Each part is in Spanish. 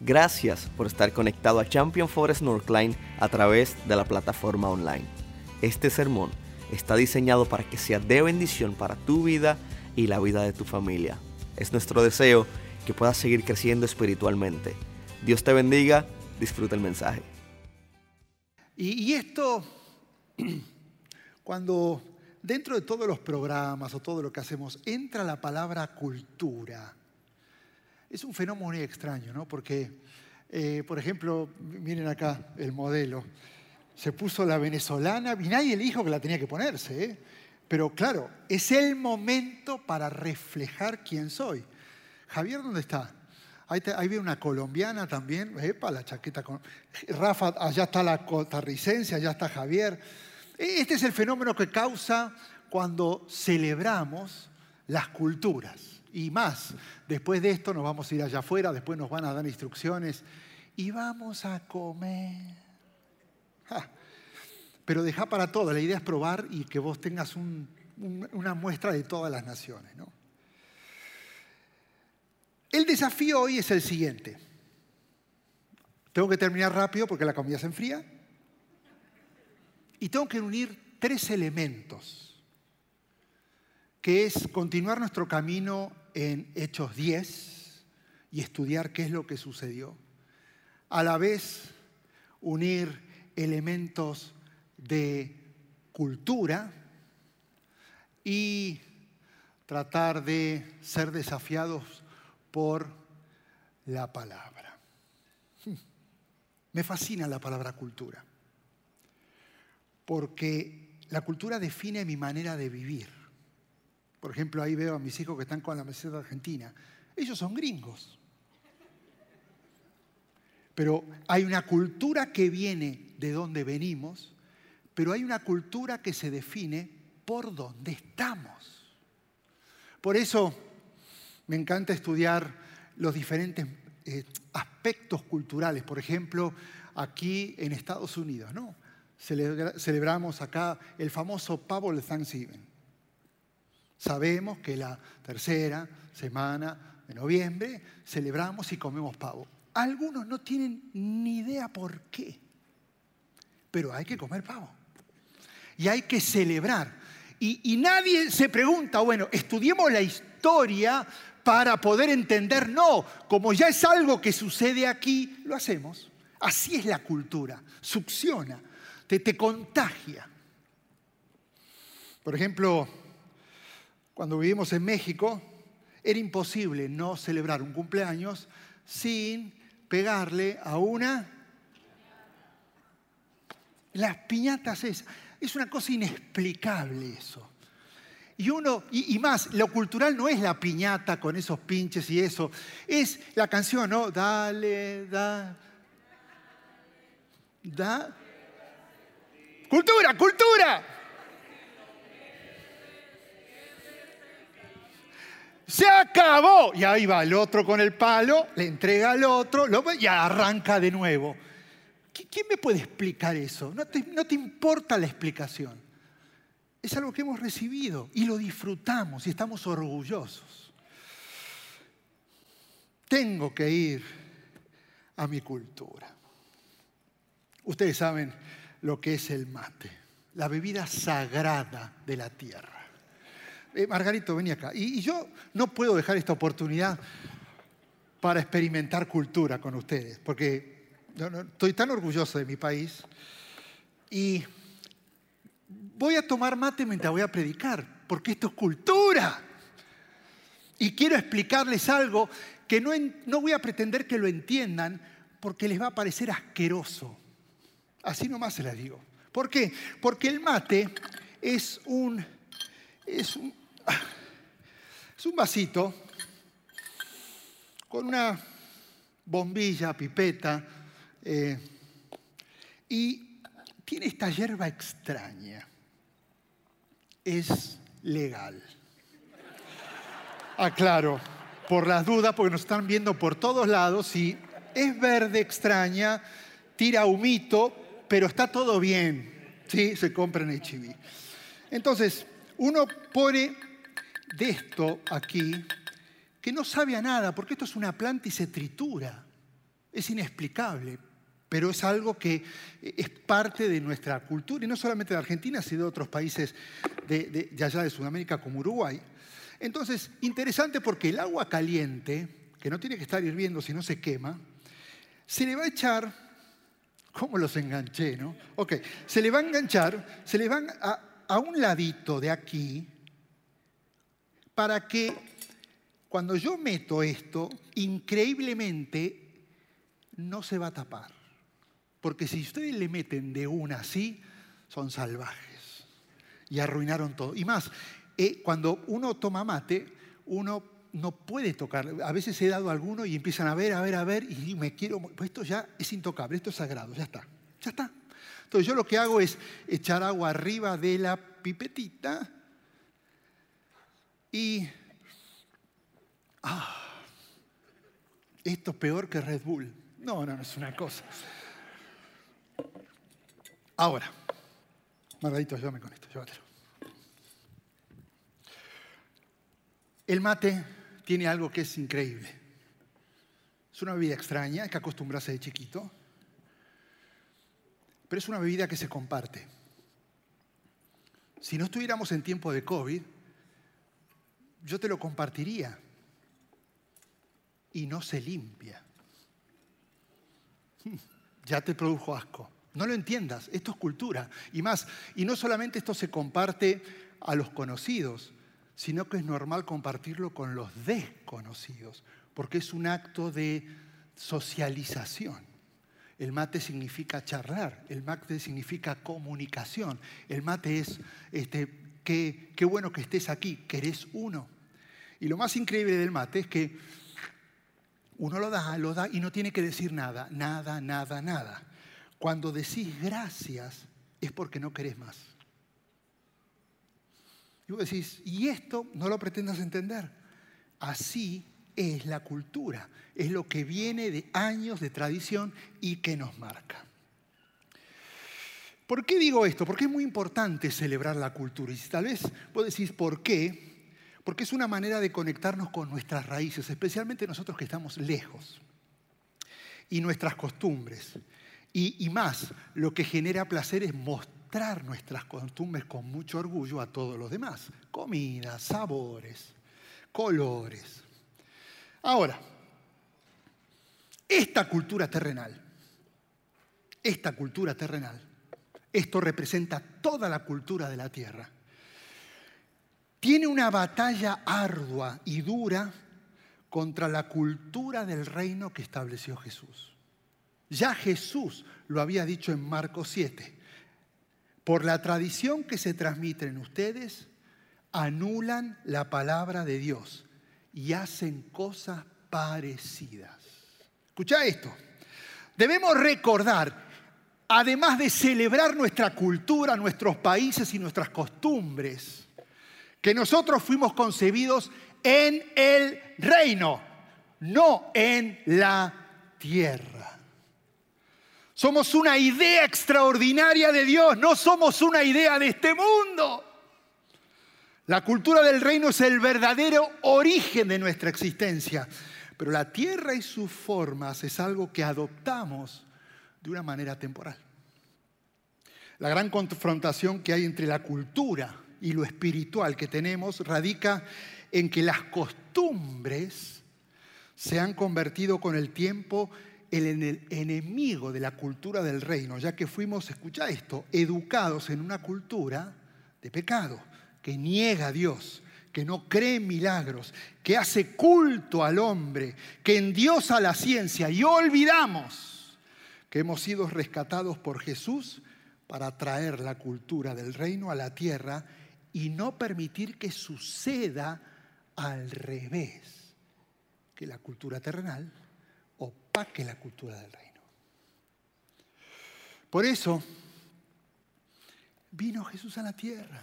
Gracias por estar conectado a Champion Forest Northline a través de la plataforma online. Este sermón está diseñado para que sea de bendición para tu vida y la vida de tu familia. Es nuestro deseo que puedas seguir creciendo espiritualmente. Dios te bendiga, disfruta el mensaje. Y, y esto, cuando dentro de todos los programas o todo lo que hacemos entra la palabra cultura, es un fenómeno muy extraño, ¿no? Porque, eh, por ejemplo, miren acá el modelo. Se puso la venezolana y nadie le dijo que la tenía que ponerse, ¿eh? Pero claro, es el momento para reflejar quién soy. Javier, ¿dónde está? Ahí, te, ahí una colombiana también, epa, la chaqueta con... Rafa, allá está la costarricense, allá está Javier. Este es el fenómeno que causa cuando celebramos las culturas y más. Después de esto nos vamos a ir allá afuera, después nos van a dar instrucciones y vamos a comer. Pero deja para todo, la idea es probar y que vos tengas una muestra de todas las naciones. El desafío hoy es el siguiente. Tengo que terminar rápido porque la comida se enfría. Y tengo que unir tres elementos, que es continuar nuestro camino en Hechos 10 y estudiar qué es lo que sucedió. A la vez, unir elementos de cultura y tratar de ser desafiados por la palabra. Me fascina la palabra cultura, porque la cultura define mi manera de vivir. Por ejemplo, ahí veo a mis hijos que están con la meseta argentina. Ellos son gringos. Pero hay una cultura que viene de donde venimos, pero hay una cultura que se define por donde estamos. Por eso me encanta estudiar los diferentes eh, aspectos culturales. Por ejemplo, aquí en Estados Unidos, ¿no? celebramos acá el famoso pavo Thanksgiving. Sabemos que la tercera semana de noviembre celebramos y comemos pavo. Algunos no tienen ni idea por qué, pero hay que comer pavo. Y hay que celebrar. Y, nadie se pregunta, bueno, estudiemos la historia para poder entender. No, como ya es algo que sucede aquí, lo hacemos. Así es la cultura, succiona, te, te contagia. Por ejemplo, cuando vivimos en México, era imposible no celebrar un cumpleaños sin pegarle a una... Las piñatas es, es una cosa inexplicable eso. Y uno, y, más, lo cultural no es la piñata con esos pinches y eso, es la canción, ¿no? Dale, da. Da. Cultura, cultura. Se acabó. Y ahí va el otro con el palo, le entrega al otro y arranca de nuevo. ¿Quién me puede explicar eso? No te, no te importa la explicación. Es algo que hemos recibido y lo disfrutamos y estamos orgullosos. Tengo que ir a mi cultura. Ustedes saben lo que es el mate, la bebida sagrada de la tierra. Eh, Margarito, vení acá. Y, yo no puedo dejar esta oportunidad para experimentar cultura con ustedes, porque estoy tan orgulloso de mi país y voy a tomar mate mientras voy a predicar, porque esto es cultura. Y quiero explicarles algo que no, no voy a pretender que lo entiendan porque les va a parecer asqueroso. Así nomás se las digo. ¿Por qué? Porque el mate es un, es un, es un vasito con una bombilla, pipeta, eh, y tiene esta hierba extraña. Es legal. Aclaro, por las dudas, porque nos están viendo por todos lados, y es verde extraña, tira humito, pero está todo bien. Sí, se compra en HIV. Entonces, uno pone de esto aquí que no sabe a nada, porque esto es una planta y se tritura. Es inexplicable, pero es algo que es parte de nuestra cultura, y no solamente de Argentina, sino de otros países de, allá de Sudamérica como Uruguay. Entonces, interesante porque el agua caliente, que no tiene que estar hirviendo si no se quema, se le va a echar, ¿cómo los enganché, no? Ok, se le va a enganchar, se le van a, a un ladito de aquí, para que cuando yo meto esto, increíblemente no se va a tapar. Porque si ustedes le meten de una así, son salvajes. Y arruinaron todo. Y más, eh, cuando uno toma mate, uno no puede tocar. A veces he dado alguno y empiezan a ver, a ver, a ver, y me quiero. Pues esto ya es intocable, esto es sagrado, ya está. Ya está. Entonces yo lo que hago es echar agua arriba de la pipetita y. Ah, esto es peor que Red Bull. No, no, no es una cosa. Ahora, Margarito, ayúdame con esto, llévatelo. El mate tiene algo que es increíble. Es una bebida extraña, que acostumbrarse de chiquito, pero es una bebida que se comparte. Si no estuviéramos en tiempo de COVID, yo te lo compartiría y no se limpia. Ya te produjo asco. No lo entiendas, esto es cultura. Y más, y no solamente esto se comparte a los conocidos, sino que es normal compartirlo con los desconocidos, porque es un acto de socialización. El mate significa charlar, el mate significa comunicación, el mate es, este, qué, bueno que estés aquí, que eres uno. Y lo más increíble del mate es que uno lo da, lo da y no tiene que decir nada, nada, nada, nada. Cuando decís gracias es porque no querés más. Y vos decís, y esto no lo pretendas entender. Así es la cultura, es lo que viene de años de tradición y que nos marca. ¿Por qué digo esto? Porque es muy importante celebrar la cultura. Y tal vez vos decís, ¿por qué? Porque es una manera de conectarnos con nuestras raíces, especialmente nosotros que estamos lejos, y nuestras costumbres. Y, más, lo que genera placer es mostrar nuestras costumbres con mucho orgullo a todos los demás. Comida, sabores, colores. Ahora, esta cultura terrenal, esta cultura terrenal, esto representa toda la cultura de la tierra, tiene una batalla ardua y dura contra la cultura del reino que estableció Jesús. Ya Jesús lo había dicho en Marcos 7. Por la tradición que se transmite en ustedes, anulan la palabra de Dios y hacen cosas parecidas. Escucha esto. Debemos recordar, además de celebrar nuestra cultura, nuestros países y nuestras costumbres, que nosotros fuimos concebidos en el reino, no en la tierra. Somos una idea extraordinaria de Dios, no somos una idea de este mundo. La cultura del reino es el verdadero origen de nuestra existencia, pero la tierra y sus formas es algo que adoptamos de una manera temporal. La gran confrontación que hay entre la cultura y lo espiritual que tenemos radica en que las costumbres se han convertido con el tiempo el enemigo de la cultura del reino, ya que fuimos, escucha esto, educados en una cultura de pecado, que niega a Dios, que no cree en milagros, que hace culto al hombre, que endiosa la ciencia y olvidamos que hemos sido rescatados por Jesús para traer la cultura del reino a la tierra y no permitir que suceda al revés, que la cultura terrenal opaque la cultura del reino. Por eso vino Jesús a la tierra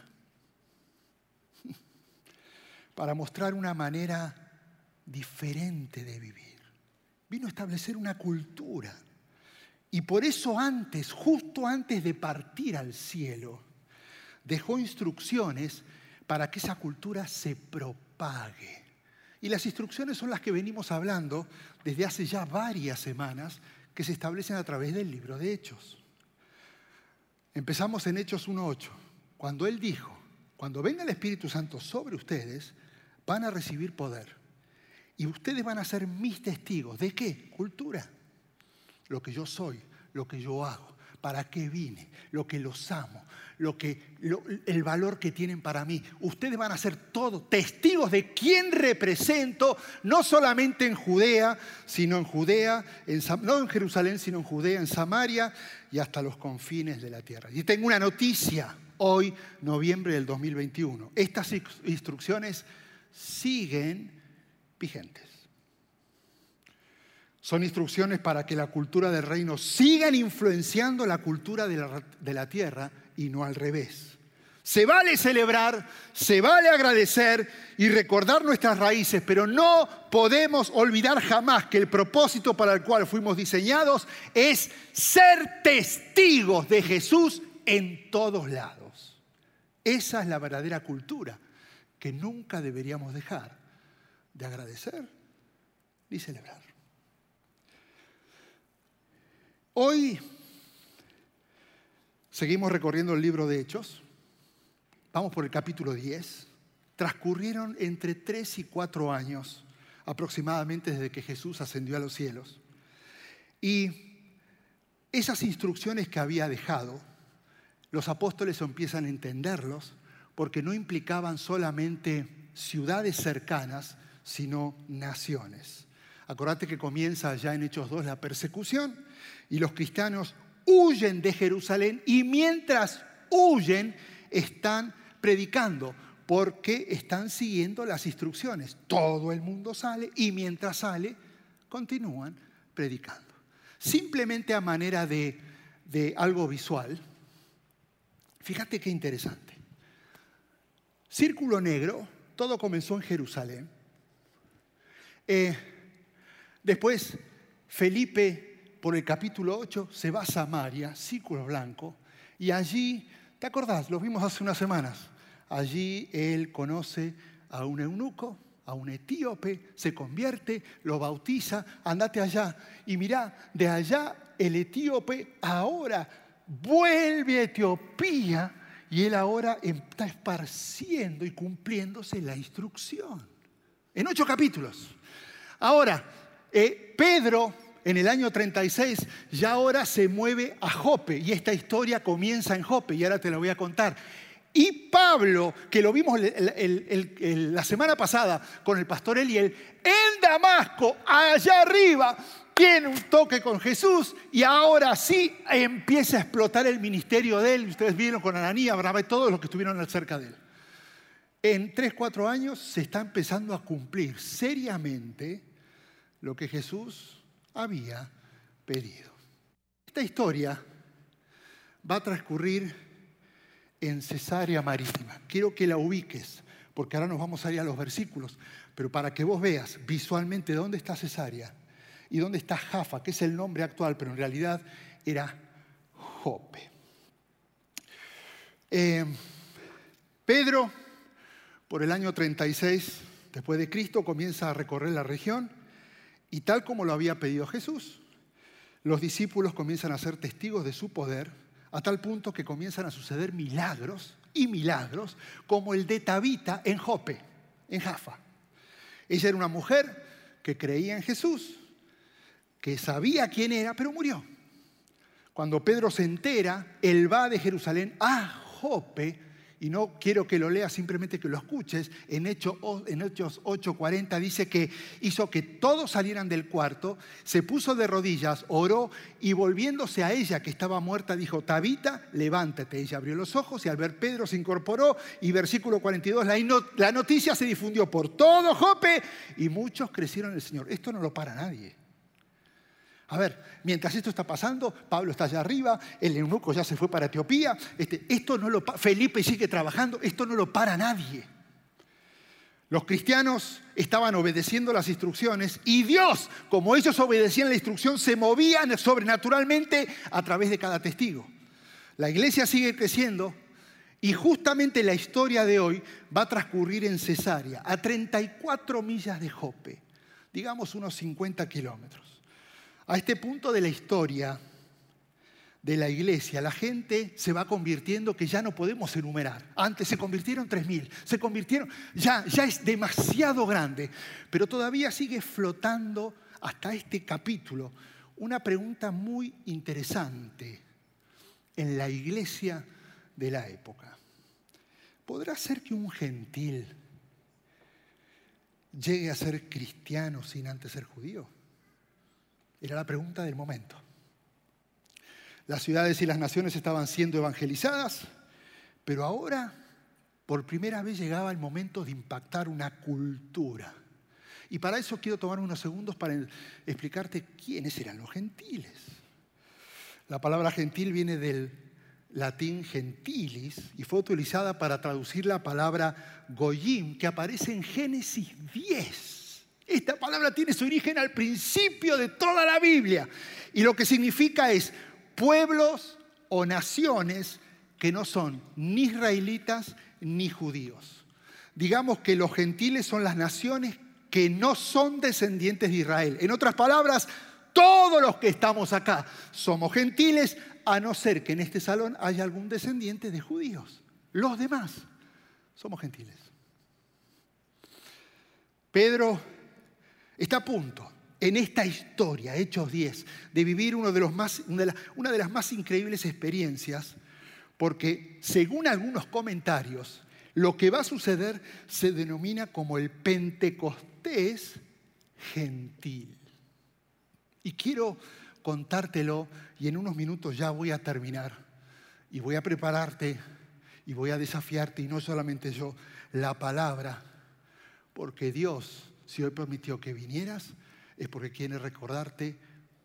para mostrar una manera diferente de vivir. Vino a establecer una cultura. Y por eso antes, justo antes de partir al cielo, dejó instrucciones para que esa cultura se propague Y las instrucciones son las que venimos hablando desde hace ya varias semanas que se establecen a través del libro de Hechos. Empezamos en Hechos 1.8, cuando Él dijo, cuando venga el Espíritu Santo sobre ustedes, van a recibir poder. Y ustedes van a ser mis testigos. ¿De qué? Cultura. Lo que yo soy, lo que yo hago, para qué vine, lo que los amo, lo que, el valor que tienen para mí. Ustedes van a ser todos testigos de quién represento, no solamente en Judea, sino en Judea, en, no en Jerusalén, sino en Judea, en Samaria y hasta los confines de la tierra. Y tengo una noticia hoy, noviembre del 2021. Estas instrucciones siguen vigentes. Son instrucciones para que la cultura del reino sigan influenciando la cultura de la, de la tierra y no al revés. Se vale celebrar, se vale agradecer y recordar nuestras raíces, pero no podemos olvidar jamás que el propósito para el cual fuimos diseñados es ser testigos de Jesús en todos lados. Esa es la verdadera cultura que nunca deberíamos dejar de agradecer ni celebrar. Hoy seguimos recorriendo el libro de Hechos. Vamos por el capítulo 10. Transcurrieron entre 3 y 4 años aproximadamente desde que Jesús ascendió a los cielos. Y esas instrucciones que había dejado, los apóstoles empiezan a entenderlos porque no implicaban solamente ciudades cercanas, sino naciones. Acordate que comienza ya en Hechos 2 la persecución y los cristianos huyen de Jerusalén y mientras huyen están predicando porque están siguiendo las instrucciones. Todo el mundo sale y mientras sale continúan predicando. Simplemente a manera de, de algo visual, fíjate qué interesante. Círculo negro, todo comenzó en Jerusalén. Eh, después, Felipe, por el capítulo 8, se va a Samaria, círculo blanco, y allí, ¿te acordás? Lo vimos hace unas semanas. Allí él conoce a un eunuco, a un etíope, se convierte, lo bautiza, andate allá. Y mirá, de allá el etíope ahora vuelve a Etiopía y él ahora está esparciendo y cumpliéndose la instrucción. En ocho capítulos. Ahora, eh, Pedro en el año 36 ya ahora se mueve a Jope y esta historia comienza en Jope y ahora te la voy a contar. Y Pablo, que lo vimos la semana pasada con el pastor Eliel, en Damasco, allá arriba, tiene un toque con Jesús y ahora sí empieza a explotar el ministerio de él. Ustedes vieron con Ananías, Abraham y todos los que estuvieron cerca de él. En tres, cuatro años se está empezando a cumplir seriamente lo que Jesús había pedido. Esta historia va a transcurrir en Cesarea Marítima. Quiero que la ubiques, porque ahora nos vamos a ir a los versículos, pero para que vos veas visualmente dónde está Cesarea y dónde está Jafa, que es el nombre actual, pero en realidad era Jope. Eh, Pedro, por el año 36 después de Cristo, comienza a recorrer la región y tal como lo había pedido Jesús, los discípulos comienzan a ser testigos de su poder a tal punto que comienzan a suceder milagros y milagros como el de Tabita en Jope, en Jafa. Ella era una mujer que creía en Jesús, que sabía quién era, pero murió. Cuando Pedro se entera, él va de Jerusalén a Jope, y no quiero que lo leas, simplemente que lo escuches, en Hechos, en Hechos 8:40 dice que hizo que todos salieran del cuarto, se puso de rodillas, oró y volviéndose a ella que estaba muerta, dijo, Tabita, levántate. Ella abrió los ojos y al ver Pedro se incorporó y versículo 42, la, la noticia se difundió por todo Jope y muchos crecieron en el Señor. Esto no lo para nadie. A ver, mientras esto está pasando, Pablo está allá arriba, el eunuco ya se fue para Etiopía, este, esto no lo, Felipe sigue trabajando, esto no lo para nadie. Los cristianos estaban obedeciendo las instrucciones y Dios, como ellos obedecían la instrucción, se movían sobrenaturalmente a través de cada testigo. La iglesia sigue creciendo Y justamente la historia de hoy va a transcurrir en Cesarea, a 34 millas de Jope, digamos unos 50 kilómetros. A este punto de la historia de la iglesia, la gente se va convirtiendo que ya no podemos enumerar. Antes se convirtieron 3.000, se convirtieron, ya, ya es demasiado grande, pero todavía sigue flotando hasta este capítulo una pregunta muy interesante en la iglesia de la época. ¿Podrá ser que un gentil llegue a ser cristiano sin antes ser judío? Era la pregunta del momento. Las ciudades y las naciones estaban siendo evangelizadas, pero ahora por primera vez llegaba el momento de impactar una cultura. Y para eso quiero tomar unos segundos para explicarte quiénes eran los gentiles. La palabra gentil viene del latín gentilis y fue utilizada para traducir la palabra goyim que aparece en Génesis 10. Esta palabra tiene su origen al principio de toda la Biblia y lo que significa es pueblos o naciones que no son ni israelitas ni judíos. Digamos que los gentiles son las naciones que no son descendientes de Israel. En otras palabras, todos los que estamos acá somos gentiles, a no ser que en este salón haya algún descendiente de judíos. Los demás somos gentiles. Pedro está a punto en esta historia, Hechos 10, de vivir una, de las, más increíbles experiencias, porque según algunos comentarios, lo que va a suceder se denomina como el Pentecostés gentil. Y quiero contártelo y en unos minutos ya voy a terminar y voy a prepararte y voy a desafiarte y no solamente yo, la palabra, porque Dios, si hoy permitió que vinieras, es porque quiere recordarte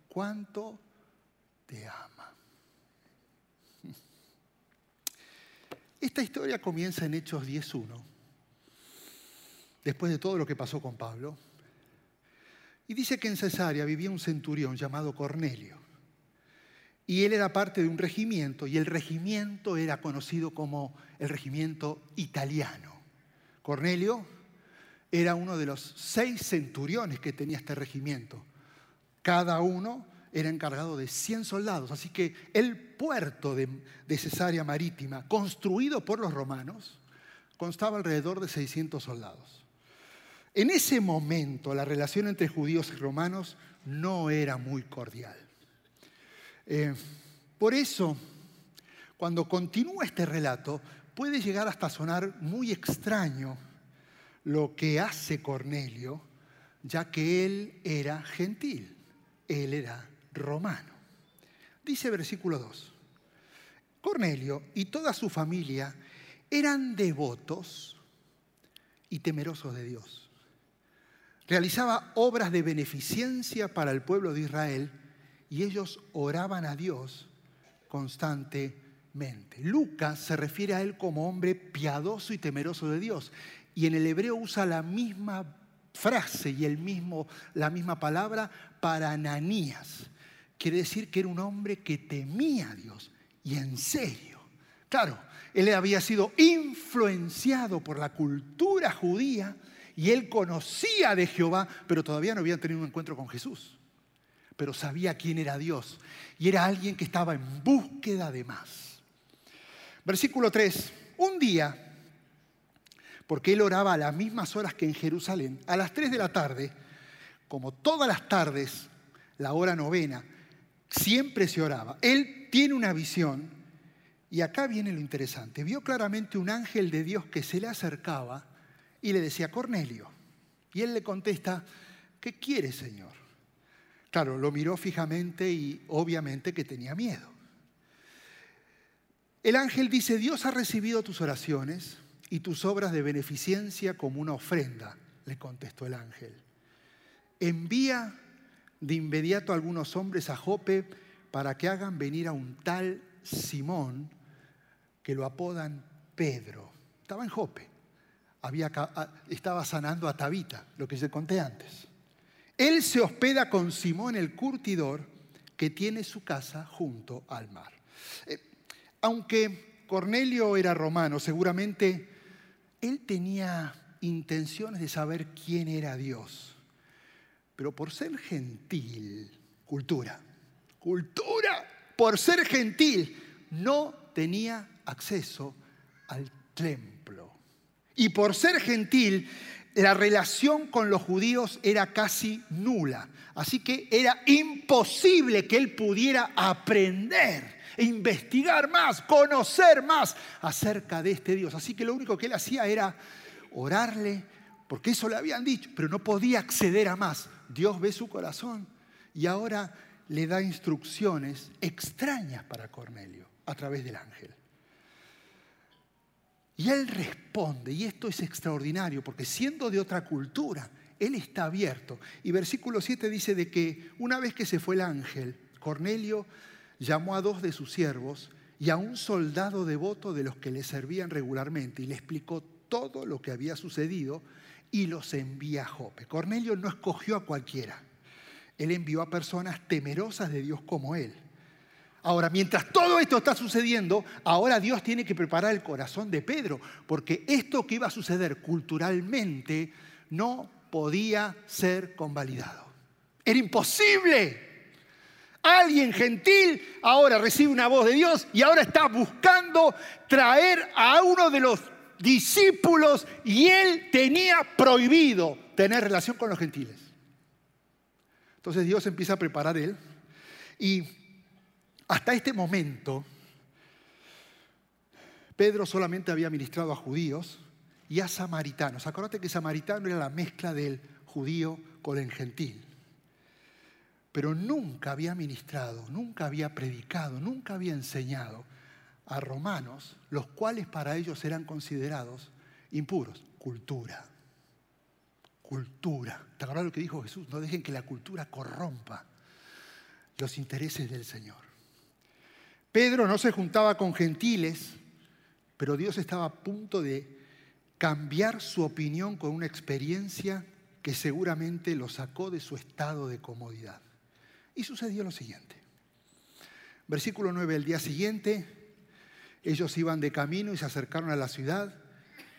cuánto te ama. Esta historia comienza en Hechos 10.1, después de todo lo que pasó con Pablo. Y dice que en Cesarea vivía un centurión llamado Cornelio. Y él era parte de un regimiento, y el regimiento era conocido como el regimiento italiano. Cornelio era uno de los seis centuriones que tenía este regimiento. Cada uno era encargado de 100 soldados. Así que el puerto de, Cesarea Marítima, construido por los romanos, constaba alrededor de 600 soldados. En ese momento la relación entre judíos y romanos no era muy cordial. Eh, por eso, cuando continúa este relato, puede llegar hasta sonar muy extraño lo que hace Cornelio, ya que él era gentil, él era romano. Dice versículo 2, Cornelio y toda su familia eran devotos y temerosos de Dios. Realizaba obras de beneficencia para el pueblo de Israel y ellos oraban a Dios constantemente. Lucas se refiere a él como hombre piadoso y temeroso de Dios y en el hebreo usa la misma frase y el mismo, la misma palabra para Ananías. Quiere decir que era un hombre que temía a Dios y en serio. Claro, él había sido influenciado por la cultura judía y él conocía de Jehová, pero todavía no había tenido un encuentro con Jesús. Pero sabía quién era Dios y era alguien que estaba en búsqueda de más. Versículo 3. Un día porque él oraba a las mismas horas que en Jerusalén, a las 3 de la tarde, como todas las tardes, la hora novena, siempre se oraba. Él tiene una visión, y acá viene lo interesante, vio claramente un ángel de Dios que se le acercaba y le decía, Cornelio, y él le contesta, ¿qué quiere, Señor? Claro, lo miró fijamente y obviamente que tenía miedo. El ángel dice, Dios ha recibido tus oraciones y tus obras de beneficencia como una ofrenda, le contestó el ángel. Envía de inmediato a algunos hombres a Jope para que hagan venir a un tal Simón que lo apodan Pedro. Estaba en Jope. Había, estaba sanando a Tabita, lo que se conté antes. Él se hospeda con Simón el curtidor que tiene su casa junto al mar. Eh, aunque Cornelio era romano, seguramente él tenía intenciones de saber quién era Dios. Pero por ser gentil, cultura, cultura, por ser gentil, no tenía acceso al templo. Y por ser gentil, la relación con los judíos era casi nula. Así que era imposible que él pudiera aprender, investigar más, conocer más acerca de este Dios. Así que lo único que él hacía era orarle, porque eso le habían dicho, pero no podía acceder a más. Dios ve su corazón y ahora le da instrucciones extrañas para Cornelio a través del ángel. Y él responde, y esto es extraordinario, porque siendo de otra cultura, él está abierto. Y versículo 7 dice de que una vez que se fue el ángel, Cornelio llamó a dos de sus siervos y a un soldado devoto de los que le servían regularmente y le explicó todo lo que había sucedido y los envía a Jope. Cornelio no escogió a cualquiera. Él envió a personas temerosas de Dios como él. Ahora, mientras todo esto está sucediendo, ahora Dios tiene que preparar el corazón de Pedro, porque esto que iba a suceder culturalmente no podía ser convalidado. Era imposible. Alguien gentil ahora recibe una voz de Dios y ahora está buscando traer a uno de los discípulos y él tenía prohibido tener relación con los gentiles. Entonces Dios empieza a preparar él y hasta este momento, Pedro solamente había ministrado a judíos y a samaritanos. Acuérdate que samaritano era la mezcla del judío con el gentil. Pero nunca había ministrado, nunca había predicado, nunca había enseñado a romanos, los cuales para ellos eran considerados impuros. Cultura. Cultura. ¿Te acuerdas lo que dijo Jesús? No dejen que la cultura corrompa los intereses del Señor. Pedro no se juntaba con gentiles, pero Dios estaba a punto de cambiar su opinión con una experiencia que seguramente lo sacó de su estado de comodidad. Y sucedió lo siguiente. Versículo 9, el día siguiente, ellos iban de camino y se acercaron a la ciudad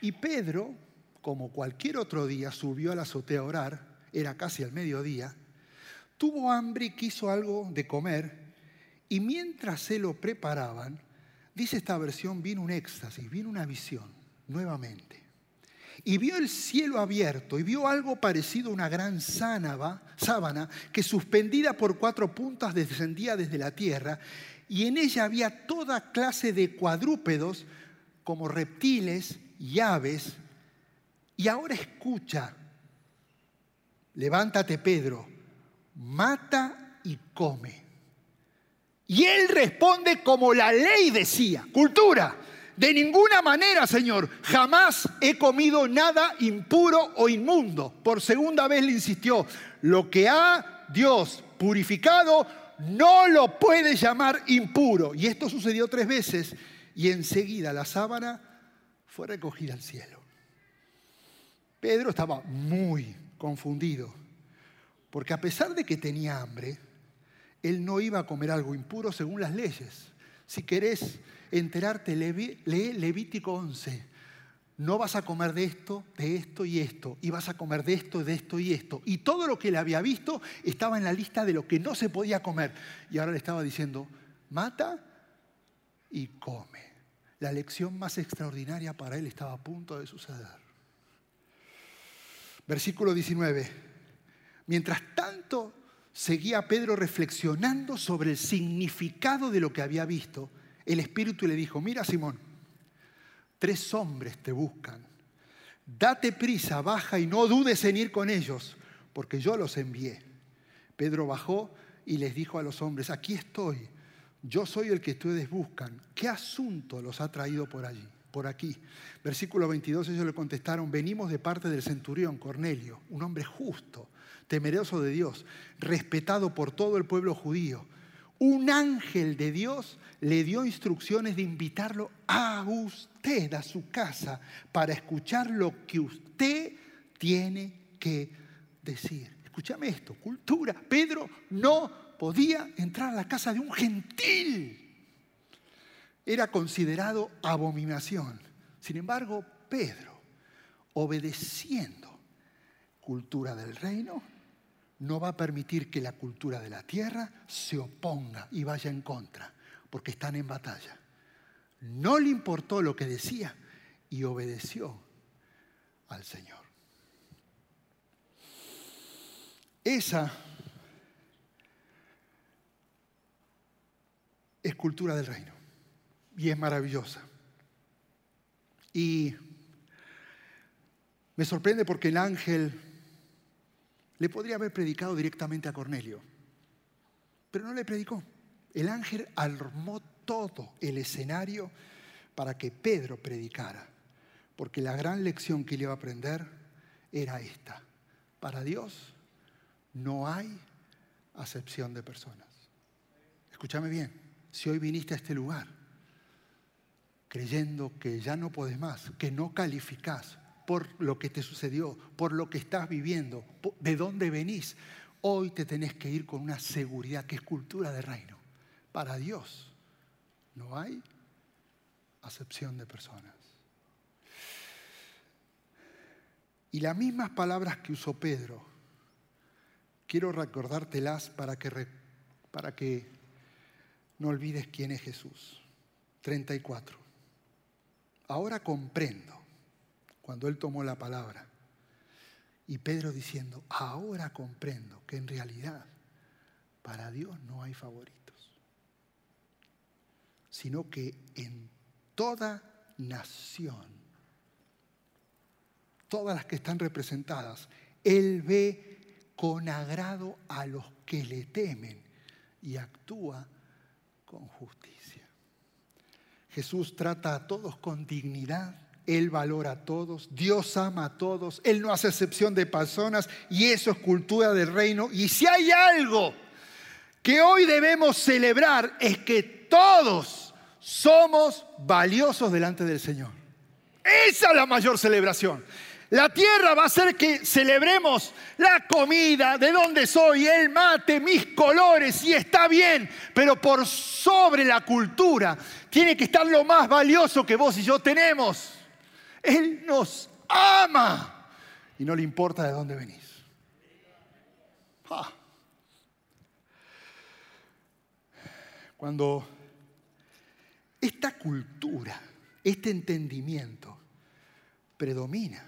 y Pedro, como cualquier otro día, subió a la azotea a orar, era casi al mediodía, tuvo hambre y quiso algo de comer y mientras se lo preparaban, dice esta versión, vino un éxtasis, vino una visión nuevamente. Y vio el cielo abierto y vio algo parecido a una gran sábana que suspendida por cuatro puntas descendía desde la tierra y en ella había toda clase de cuadrúpedos como reptiles y aves. Y ahora escucha, levántate Pedro, mata y come. Y él responde como la ley decía, cultura. De ninguna manera, Señor, jamás he comido nada impuro o inmundo. Por segunda vez le insistió, lo que ha Dios purificado no lo puede llamar impuro. Y esto sucedió tres veces y enseguida la sábana fue recogida al cielo. Pedro estaba muy confundido, porque a pesar de que tenía hambre, él no iba a comer algo impuro según las leyes. Si querés enterarte, lee Levítico 11. No vas a comer de esto, de esto y esto. Y vas a comer de esto, de esto y esto. Y todo lo que él había visto estaba en la lista de lo que no se podía comer. Y ahora le estaba diciendo, mata y come. La lección más extraordinaria para él estaba a punto de suceder. Versículo 19. Mientras tanto seguía Pedro reflexionando sobre el significado de lo que había visto, el Espíritu le dijo, mira Simón, tres hombres te buscan. Date prisa, baja y no dudes en ir con ellos, porque yo los envié. Pedro bajó y les dijo a los hombres, aquí estoy, yo soy el que ustedes buscan. ¿Qué asunto los ha traído por allí? Por aquí. Versículo 22, ellos le contestaron, venimos de parte del centurión Cornelio, un hombre justo temeroso de Dios, respetado por todo el pueblo judío. Un ángel de Dios le dio instrucciones de invitarlo a usted, a su casa, para escuchar lo que usted tiene que decir. Escúchame esto, cultura. Pedro no podía entrar a la casa de un gentil. era considerado abominación. Sin embargo, Pedro, obedeciendo cultura del reino, no va a permitir que la cultura de la tierra se oponga y vaya en contra, porque están en batalla. No le importó lo que decía y obedeció al Señor. Esa es cultura del reino y es maravillosa. Y me sorprende porque el ángel le podría haber predicado directamente a Cornelio, pero no le predicó. El ángel armó todo el escenario para que Pedro predicara, porque la gran lección que le iba a aprender era esta. Para Dios no hay acepción de personas. Escúchame bien, si hoy viniste a este lugar creyendo que ya no puedes más, que no calificás por lo que te sucedió, por lo que estás viviendo, de dónde venís, hoy te tenés que ir con una seguridad que es cultura de reino. Para Dios no hay acepción de personas. Y las mismas palabras que usó Pedro, quiero recordártelas para que, para que no olvides quién es Jesús. 34. Ahora comprendo cuando él tomó la palabra. Y Pedro diciendo, ahora comprendo que en realidad para Dios no hay favoritos, sino que en toda nación, todas las que están representadas, Él ve con agrado a los que le temen y actúa con justicia. Jesús trata a todos con dignidad, Él valora a todos, Dios ama a todos, Él no hace excepción de personas y eso es cultura del reino. Y si hay algo que hoy debemos celebrar es que todos somos valiosos delante del Señor. Esa es la mayor celebración. La tierra va a hacer que celebremos la comida, de dónde soy, el mate, mis colores, y está bien, pero por sobre la cultura tiene que estar lo más valioso que vos y yo tenemos. Él nos ama y no le importa de dónde venís. Ah. Cuando esta cultura, este entendimiento predomina,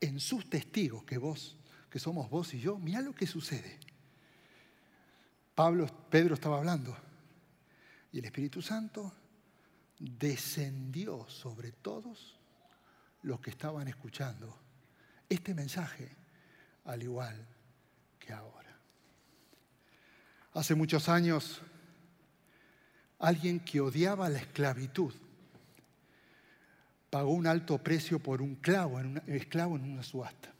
en sus testigos, que vos, que somos vos y yo, mirá lo que sucede. Pablo, Pedro estaba hablando y el Espíritu Santo descendió sobre todos los que estaban escuchando este mensaje, al igual que ahora. Hace muchos años, alguien que odiaba la esclavitud pagó un alto precio por un clavo, en esclavo en una subasta.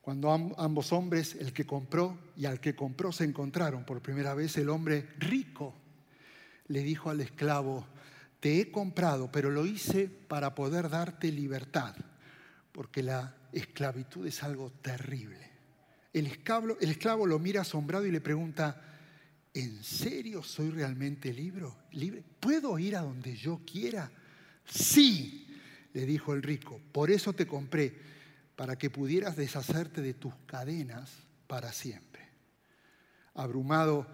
Cuando ambos hombres, el que compró y al que compró, se encontraron por primera vez, el hombre rico le dijo al esclavo, te he comprado, pero lo hice para poder darte libertad, porque la esclavitud es algo terrible. El esclavo, el esclavo lo mira asombrado y le pregunta, ¿en serio soy realmente libre? ¿Puedo ir a donde yo quiera? Sí, le dijo el rico, por eso te compré, para que pudieras deshacerte de tus cadenas para siempre. Abrumado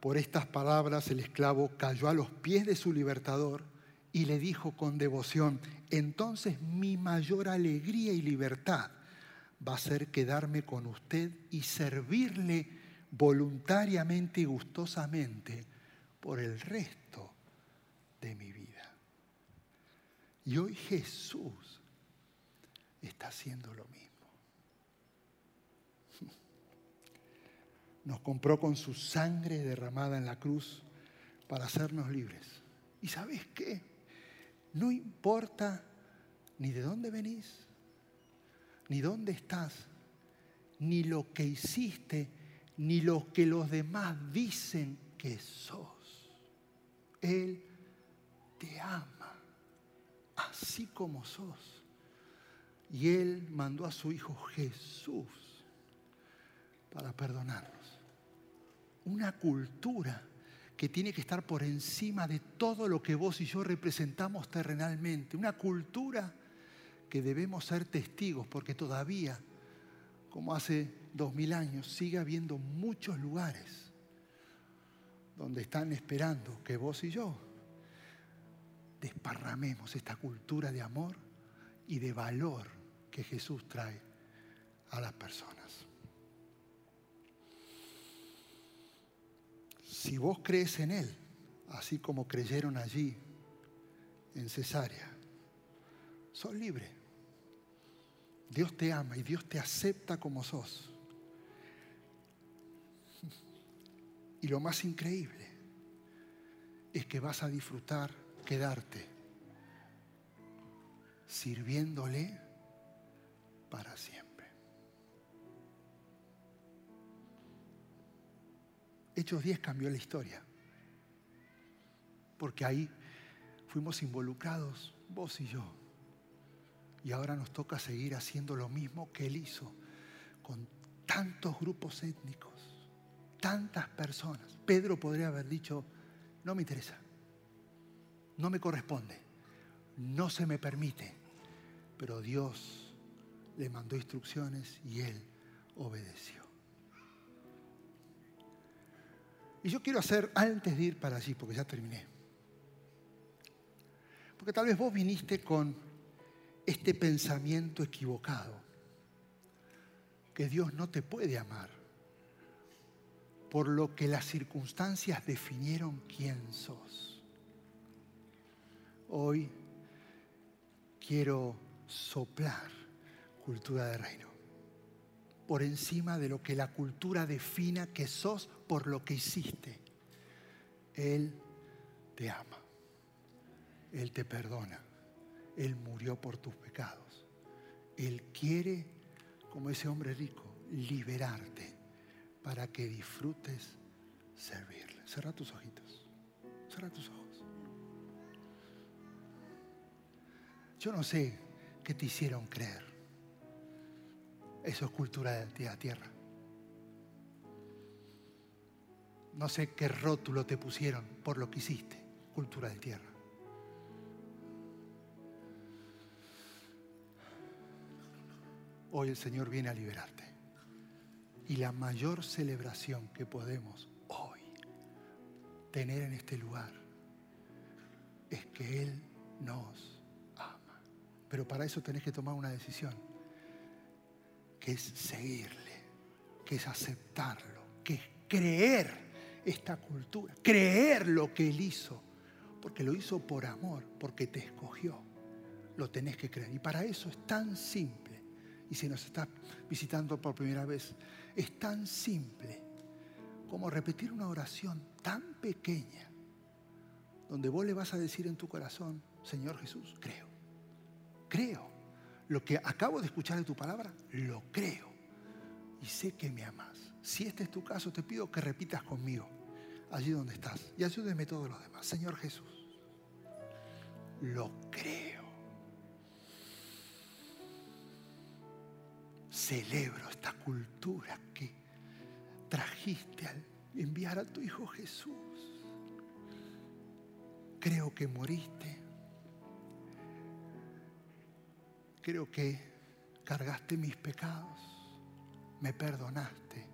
por estas palabras, el esclavo cayó a los pies de su libertador y le dijo con devoción, entonces mi mayor alegría y libertad va a ser quedarme con usted y servirle voluntariamente y gustosamente por el resto de mi vida. Y hoy Jesús está haciendo lo mismo. Nos compró con su sangre derramada en la cruz para hacernos libres. ¿Y sabes qué? No importa ni de dónde venís, ni dónde estás, ni lo que hiciste, ni lo que los demás dicen que sos. Él te ama así como sos. Y Él mandó a su Hijo Jesús para perdonarnos. Una cultura que tiene que estar por encima de todo lo que vos y yo representamos terrenalmente. Una cultura que debemos ser testigos porque todavía, como hace dos mil años, sigue habiendo muchos lugares donde están esperando que vos y yo desparramemos esta cultura de amor y de valor que Jesús trae a las personas. Si vos crees en Él, así como creyeron allí en Cesarea, sos libre. Dios te ama y Dios te acepta como sos. Y lo más increíble es que vas a disfrutar quedarte sirviéndole para siempre. Hechos 10 cambió la historia, porque ahí fuimos involucrados, vos y yo. Y ahora nos toca seguir haciendo lo mismo que él hizo con tantos grupos étnicos, tantas personas. Pedro podría haber dicho, no me interesa, no me corresponde, no se me permite, pero Dios le mandó instrucciones y él obedeció. Y yo quiero hacer, antes de ir para allí, porque ya terminé, porque tal vez vos viniste con este pensamiento equivocado, que Dios no te puede amar por lo que las circunstancias definieron quién sos. Hoy quiero soplar cultura de reino por encima de lo que la cultura defina que sos por lo que hiciste. Él te ama, Él te perdona, Él murió por tus pecados. Él quiere, como ese hombre rico, liberarte para que disfrutes servirle. Cerra tus ojitos, cerra tus ojos. Yo no sé qué te hicieron creer. Eso es cultura de la tierra. No sé qué rótulo te pusieron por lo que hiciste. Cultura de tierra. Hoy el Señor viene a liberarte. Y la mayor celebración que podemos hoy tener en este lugar es que Él nos ama. Pero para eso tenés que tomar una decisión, que es seguirle, que es aceptarlo, que es creer esta cultura, creer lo que Él hizo, porque lo hizo por amor, porque te escogió. Lo tenés que creer. Y para eso es tan simple. Y si nos estás visitando por primera vez, es tan simple como repetir una oración tan pequeña, donde vos le vas a decir en tu corazón, Señor Jesús, creo, creo. Lo que acabo de escuchar de tu palabra, lo creo. Y sé que me amas. Si este es tu caso, te pido que repitas conmigo, allí donde estás, y ayúdeme todos los demás. Señor Jesús, lo creo. Celebro esta cultura que trajiste al enviar a tu Hijo Jesús. Creo que moriste. Creo que cargaste mis pecados. Me perdonaste.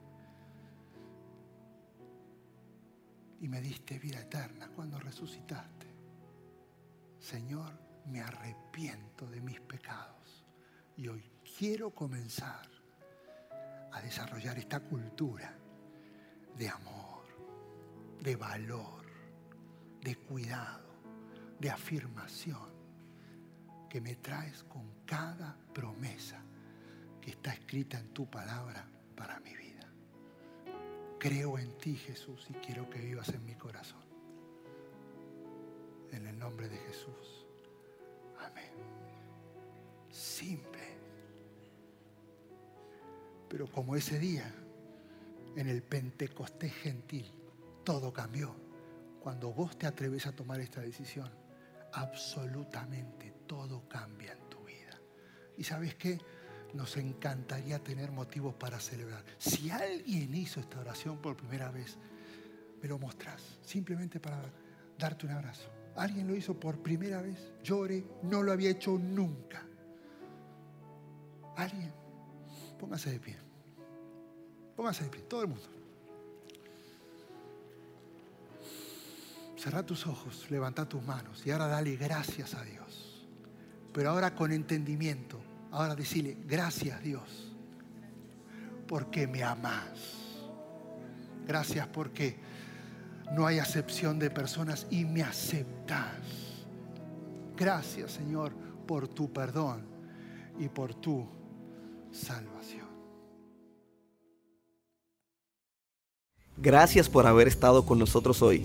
Y me diste vida eterna cuando resucitaste. Señor, me arrepiento de mis pecados. Y hoy quiero comenzar a desarrollar esta cultura de amor, de valor, de cuidado, de afirmación que me traes con cada promesa que está escrita en tu palabra para mi vida. Creo en ti, Jesús, y quiero que vivas en mi corazón. En el nombre de Jesús. Amén. Simple. Pero como ese día, en el Pentecostés gentil, todo cambió. Cuando vos te atreves a tomar esta decisión, absolutamente todo cambia en tu vida. ¿Y sabes qué? Nos encantaría tener motivos para celebrar. Si alguien hizo esta oración por primera vez, me lo mostrás, simplemente para darte un abrazo. Alguien lo hizo por primera vez, llore, no lo había hecho nunca. Alguien, póngase de pie. Póngase de pie, todo el mundo. Cerra tus ojos, levanta tus manos y ahora dale gracias a Dios. Pero ahora con entendimiento, ahora decirle gracias Dios, porque me amas. Gracias porque no hay acepción de personas y me aceptas. Gracias Señor por tu perdón y por tu salvación. Gracias por haber estado con nosotros hoy.